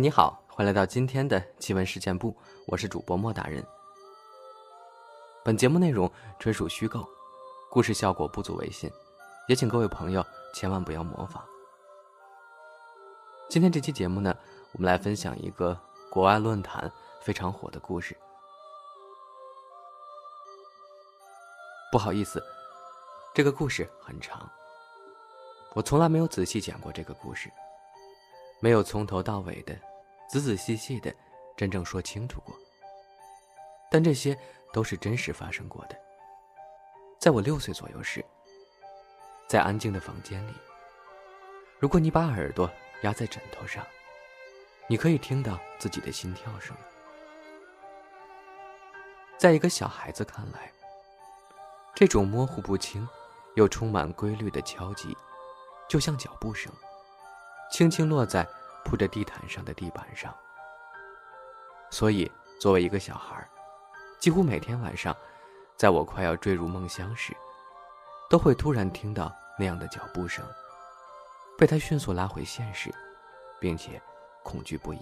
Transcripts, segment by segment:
你好，欢迎来到今天的奇闻事件部，我是主播莫大人。本节目内容纯属虚构，故事效果不足为信，也请各位朋友千万不要模仿。今天这期节目呢，我们来分享一个国外论坛非常火的故事。不好意思，这个故事很长，我从来没有仔细讲过这个故事。没有从头到尾的、仔仔细细的真正说清楚过，但这些都是真实发生过的。在我六岁左右时，在安静的房间里，如果你把耳朵压在枕头上，你可以听到自己的心跳声。在一个小孩子看来，这种模糊不清又充满规律的敲击，就像脚步声。轻轻落在铺着地毯上的地板上。所以，作为一个小孩，几乎每天晚上，在我快要坠入梦乡时，都会突然听到那样的脚步声，被他迅速拉回现实，并且恐惧不已。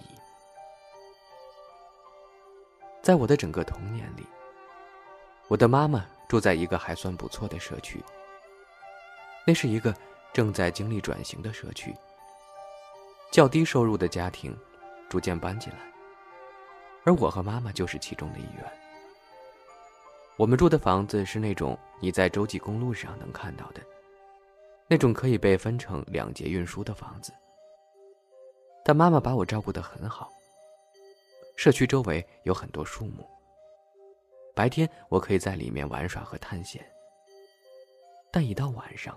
在我的整个童年里，我的妈妈住在一个还算不错的社区。那是一个正在经历转型的社区。较低收入的家庭逐渐搬进来，而我和妈妈就是其中的一员。我们住的房子是那种你在洲际公路上能看到的，那种可以被分成两节运输的房子。但妈妈把我照顾得很好。社区周围有很多树木，白天我可以在里面玩耍和探险。但一到晚上，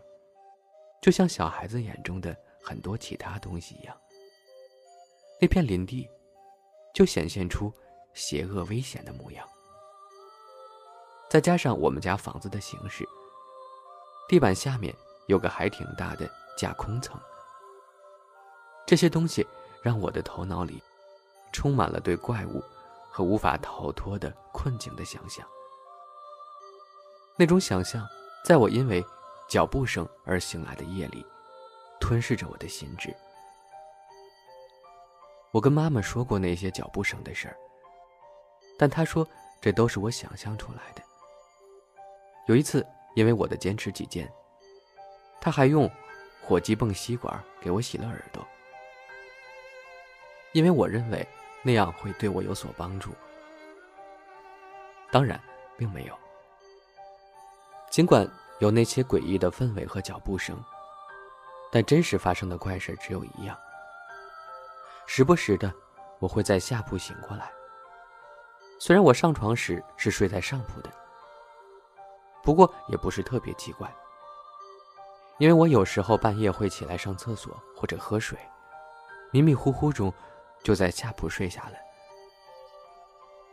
就像小孩子眼中的很多其他东西一样。那片林地，就显现出邪恶危险的模样。再加上我们家房子的形式，地板下面有个还挺大的架空层。这些东西让我的头脑里充满了对怪物和无法逃脱的困境的想象。那种想象，在我因为脚步声而醒来的夜里，吞噬着我的心智。我跟妈妈说过那些脚步声的事儿，但她说这都是我想象出来的。有一次，因为我的坚持己见，她还用火机泵吸管给我洗了耳朵，因为我认为那样会对我有所帮助。当然，并没有。尽管有那些诡异的氛围和脚步声，但真实发生的怪事只有一样。时不时的，我会在下铺醒过来。虽然我上床时是睡在上铺的，不过也不是特别奇怪，因为我有时候半夜会起来上厕所或者喝水，迷迷糊糊中就在下铺睡下了。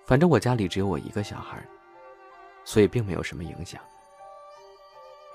反正我家里只有我一个小孩，所以并没有什么影响。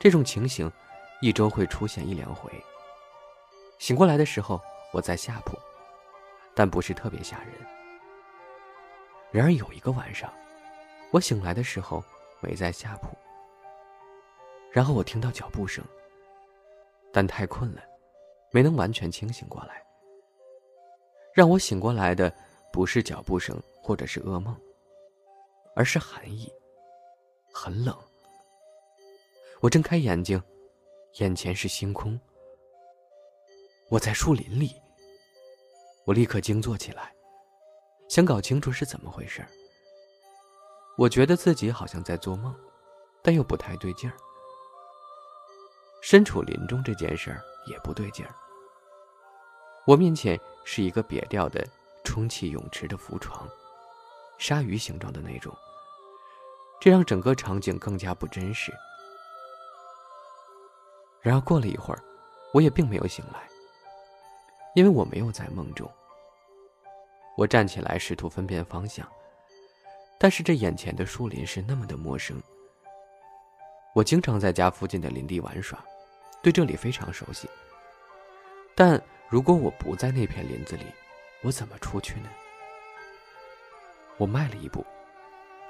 这种情形，一周会出现一两回。醒过来的时候，我在下铺，但不是特别吓人。然而有一个晚上，我醒来的时候没在下铺，然后我听到脚步声，但太困了，没能完全清醒过来。让我醒过来的不是脚步声或者是噩梦，而是寒意，很冷。我睁开眼睛，眼前是星空。我在树林里。我立刻惊坐起来，想搞清楚是怎么回事。我觉得自己好像在做梦，但又不太对劲儿。身处林中这件事儿也不对劲儿。我面前是一个瘪掉的充气泳池的浮床，鲨鱼形状的那种，这让整个场景更加不真实。然而过了一会儿，我也并没有醒来，因为我没有在梦中，我站起来，试图分辨方向，但是这眼前的树林是那么的陌生。我经常在家附近的林地玩耍，对这里非常熟悉。但如果我不在那片林子里，我怎么出去呢？我迈了一步，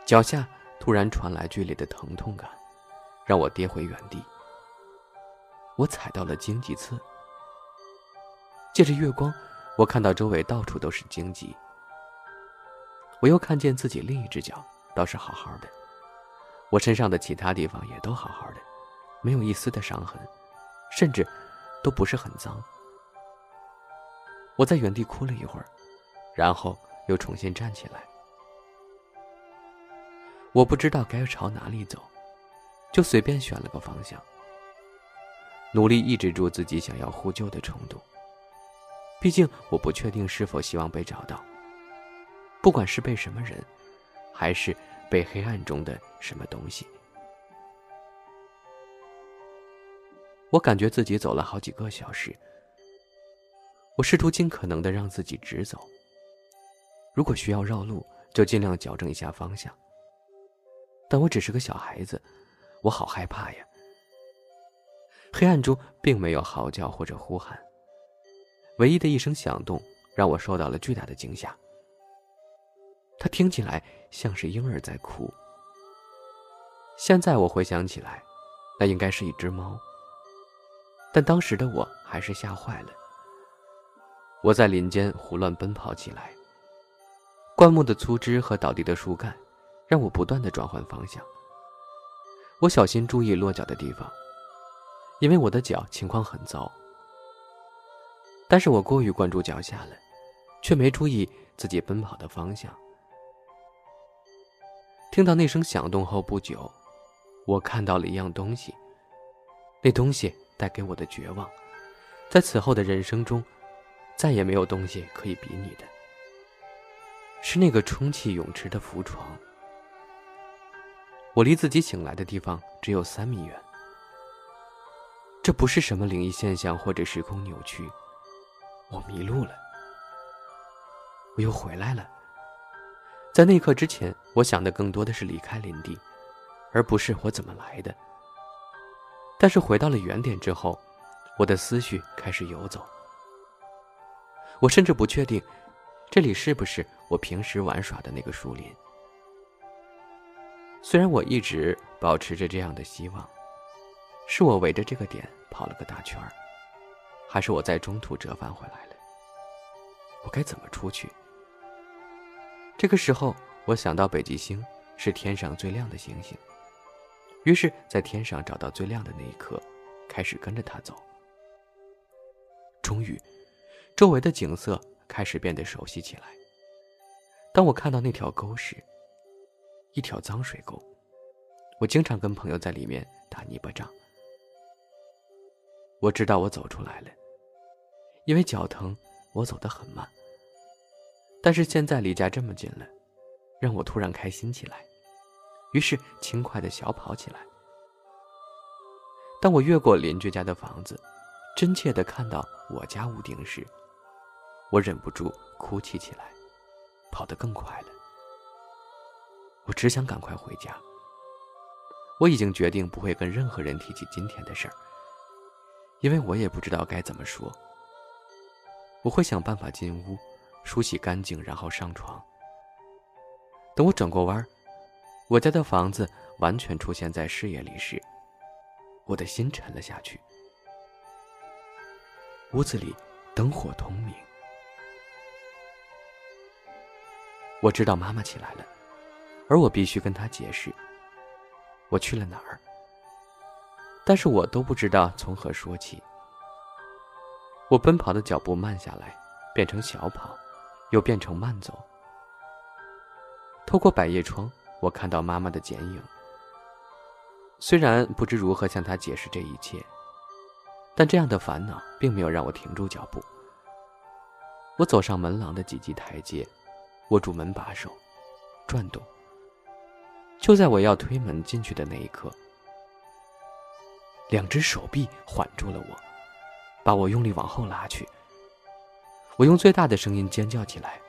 脚下突然传来剧烈的疼痛感，让我跌回原地。我踩到了荆棘刺，借着月光，我看到周围到处都是荆棘。我又看见自己另一只脚倒是好好的，我身上的其他地方也都好好的，没有一丝的伤痕，甚至都不是很脏。我在原地哭了一会儿，然后又重新站起来。我不知道该朝哪里走，就随便选了个方向，努力抑制住自己想要呼救的冲动。毕竟我不确定是否希望被找到，不管是被什么人，还是被黑暗中的什么东西。我感觉自己走了好几个小时。我试图尽可能的让自己直走。如果需要绕路，就尽量矫正一下方向。但我只是个小孩子，我好害怕呀。黑暗中并没有嚎叫或者呼喊，唯一的一声响动让我受到了巨大的惊吓。它听起来像是婴儿在哭。现在我回想起来，那应该是一只猫。但当时的我还是吓坏了。我在林间胡乱奔跑起来。灌木的粗枝和倒地的树干，让我不断的转换方向。我小心注意落脚的地方，因为我的脚情况很糟。但是我过于关注脚下了，却没注意自己奔跑的方向。听到那声响动后不久，我看到了一样东西。那东西带给我的绝望，在此后的人生中。再也没有东西可以比拟的，是那个充气泳池的浮床。我离自己醒来的地方只有三米远。这不是什么灵异现象或者时空扭曲，我迷路了，我又回来了。在那刻之前，我想的更多的是离开林地，而不是我怎么来的。但是回到了原点之后，我的思绪开始游走。我甚至不确定，这里是不是我平时玩耍的那个树林。虽然我一直保持着这样的希望，是我围着这个点跑了个大圈儿，还是我在中途折返回来了？我该怎么出去？这个时候，我想到北极星是天上最亮的星星，于是，在天上找到最亮的那一刻，开始跟着它走。终于。周围的景色开始变得熟悉起来。当我看到那条沟时，一条脏水沟，我经常跟朋友在里面打泥巴仗。我知道我走出来了，因为脚疼，我走得很慢。但是现在离家这么近了，让我突然开心起来，于是轻快的小跑起来。当我越过邻居家的房子，真切的看到我家屋顶时，我忍不住哭泣起来，跑得更快了。我只想赶快回家。我已经决定不会跟任何人提起今天的事儿，因为我也不知道该怎么说。我会想办法进屋，梳洗干净，然后上床。等我转过弯，我家的房子完全出现在视野里时，我的心沉了下去。屋子里灯火通明。我知道妈妈起来了，而我必须跟她解释我去了哪儿。但是我都不知道从何说起。我奔跑的脚步慢下来，变成小跑，又变成慢走。透过百叶窗，我看到妈妈的剪影。虽然不知如何向她解释这一切，但这样的烦恼并没有让我停住脚步。我走上门廊的几级台阶。握住门把手，转动。就在我要推门进去的那一刻，两只手臂缓住了我，把我用力往后拉去。我用最大的声音尖叫起来：“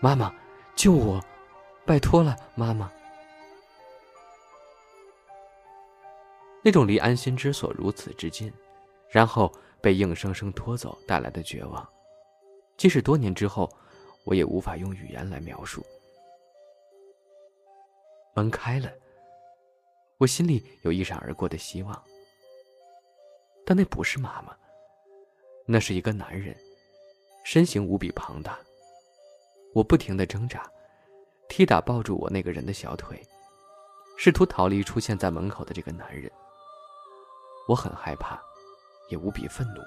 妈妈，救我！拜托了，妈妈。”那种离安心之所如此之近，然后被硬生生拖走带来的绝望，即使多年之后，我也无法用语言来描述。门开了，我心里有一闪而过的希望，但那不是妈妈，那是一个男人，身形无比庞大。我不停的挣扎，踢打抱住我那个人的小腿，试图逃离出现在门口的这个男人。我很害怕，也无比愤怒。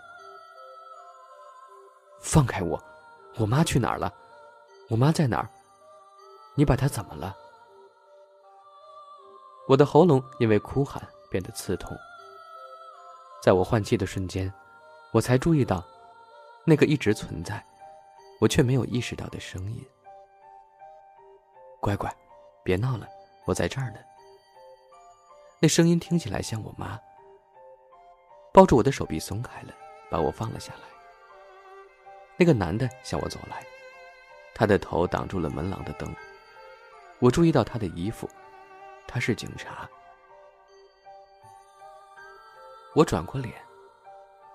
放开我！我妈去哪儿了？我妈在哪儿？你把她怎么了？我的喉咙因为哭喊变得刺痛。在我换气的瞬间，我才注意到，那个一直存在，我却没有意识到的声音。乖乖，别闹了，我在这儿呢。那声音听起来像我妈。抱住我的手臂松开了，把我放了下来。那个男的向我走来，他的头挡住了门廊的灯。我注意到他的衣服，他是警察。我转过脸，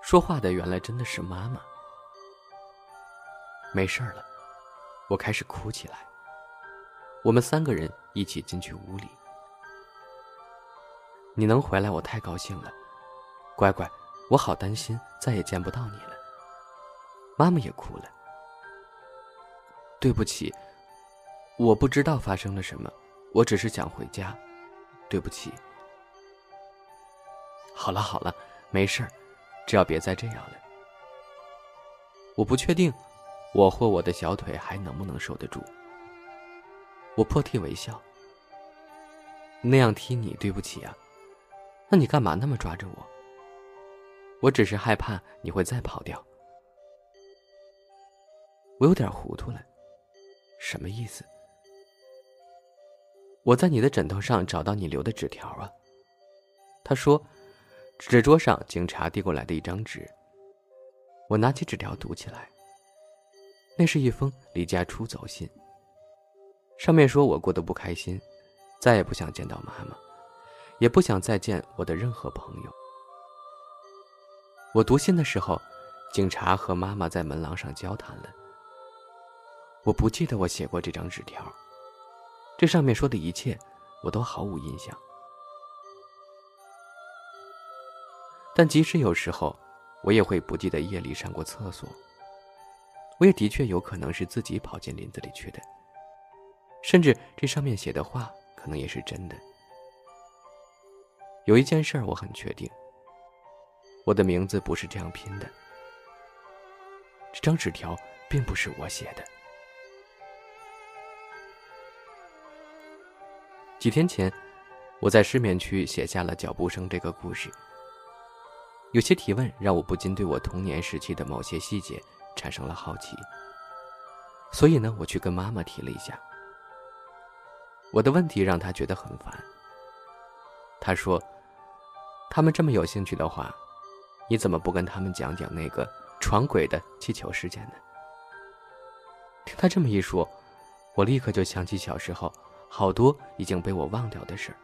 说话的原来真的是妈妈。没事了，我开始哭起来。我们三个人一起进去屋里。你能回来，我太高兴了。乖乖，我好担心再也见不到你了。妈妈也哭了。对不起，我不知道发生了什么，我只是想回家。对不起。好了好了，没事，只要别再这样了。我不确定，我或我的小腿还能不能受得住。我破涕为笑。那样踢你，对不起啊。那你干嘛那么抓着我？我只是害怕你会再跑掉。我有点糊涂了，什么意思？我在你的枕头上找到你留的纸条啊。他说，指着桌上警察递过来的一张纸。我拿起纸条读起来。那是一封离家出走信。上面说我过得不开心，再也不想见到妈妈，也不想再见我的任何朋友。我读信的时候，警察和妈妈在门廊上交谈了。我不记得我写过这张纸条，这上面说的一切，我都毫无印象。但即使有时候，我也会不记得夜里上过厕所。我也的确有可能是自己跑进林子里去的，甚至这上面写的话可能也是真的。有一件事我很确定。我的名字不是这样拼的。这张纸条并不是我写的。几天前，我在失眠区写下了脚步声这个故事。有些提问让我不禁对我童年时期的某些细节产生了好奇。所以呢，我去跟妈妈提了一下。我的问题让她觉得很烦。她说：“他们这么有兴趣的话。”你怎么不跟他们讲讲那个闯鬼的气球事件呢？听他这么一说，我立刻就想起小时候好多已经被我忘掉的事儿。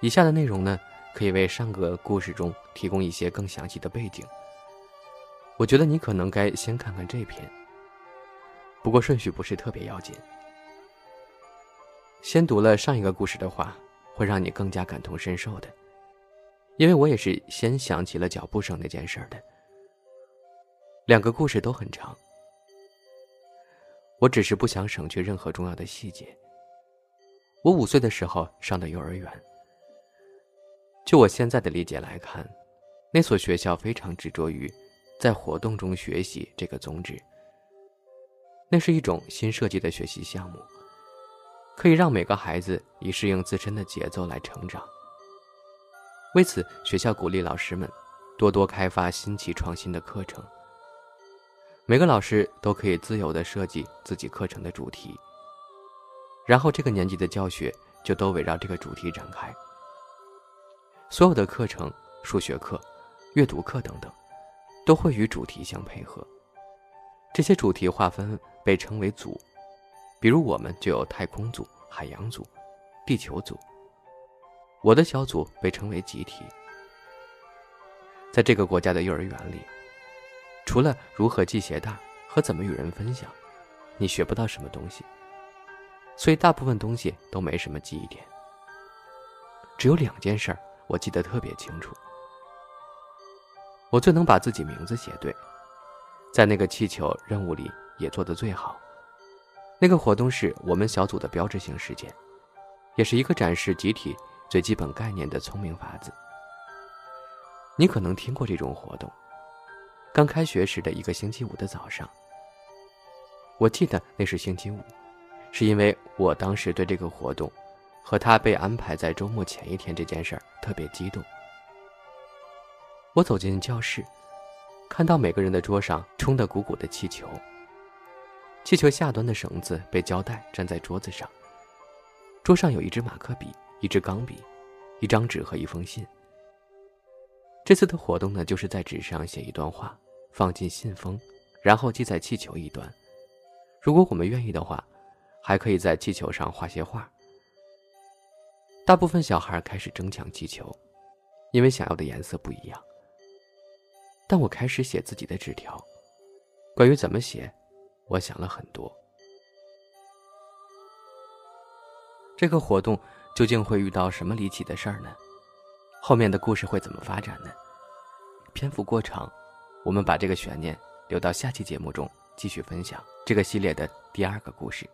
以下的内容呢，可以为上个故事中提供一些更详细的背景。我觉得你可能该先看看这篇，不过顺序不是特别要紧。先读了上一个故事的话。会让你更加感同身受的，因为我也是先想起了脚步声那件事的。两个故事都很长，我只是不想省去任何重要的细节。我五岁的时候上的幼儿园，就我现在的理解来看，那所学校非常执着于在活动中学习这个宗旨。那是一种新设计的学习项目。可以让每个孩子以适应自身的节奏来成长。为此，学校鼓励老师们多多开发新奇创新的课程。每个老师都可以自由地设计自己课程的主题，然后这个年级的教学就都围绕这个主题展开。所有的课程，数学课、阅读课等等，都会与主题相配合。这些主题划分被称为组，比如我们就有太空组、海洋组、地球组。我的小组被称为集体。在这个国家的幼儿园里，除了如何系鞋带和怎么与人分享，你学不到什么东西。所以大部分东西都没什么记忆点。只有两件事儿我记得特别清楚。我最能把自己名字写对，在那个气球任务里也做得最好。那个活动是我们小组的标志性事件，也是一个展示集体最基本概念的聪明法子。你可能听过这种活动。刚开学时的一个星期五的早上，我记得那是星期五，是因为我当时对这个活动和他被安排在周末前一天这件事儿特别激动。我走进教室，看到每个人的桌上充得鼓鼓的气球，气球下端的绳子被胶带粘在桌子上，桌上有一支马克笔、一支钢笔、一张纸和一封信。这次的活动呢，就是在纸上写一段话，放进信封，然后系在气球一端。如果我们愿意的话，还可以在气球上画些画。大部分小孩开始争抢气球，因为想要的颜色不一样。但我开始写自己的纸条，关于怎么写，我想了很多。这个活动究竟会遇到什么离奇的事儿呢？后面的故事会怎么发展呢？篇幅过长，我们把这个悬念留到下期节目中继续分享这个系列的第二个故事。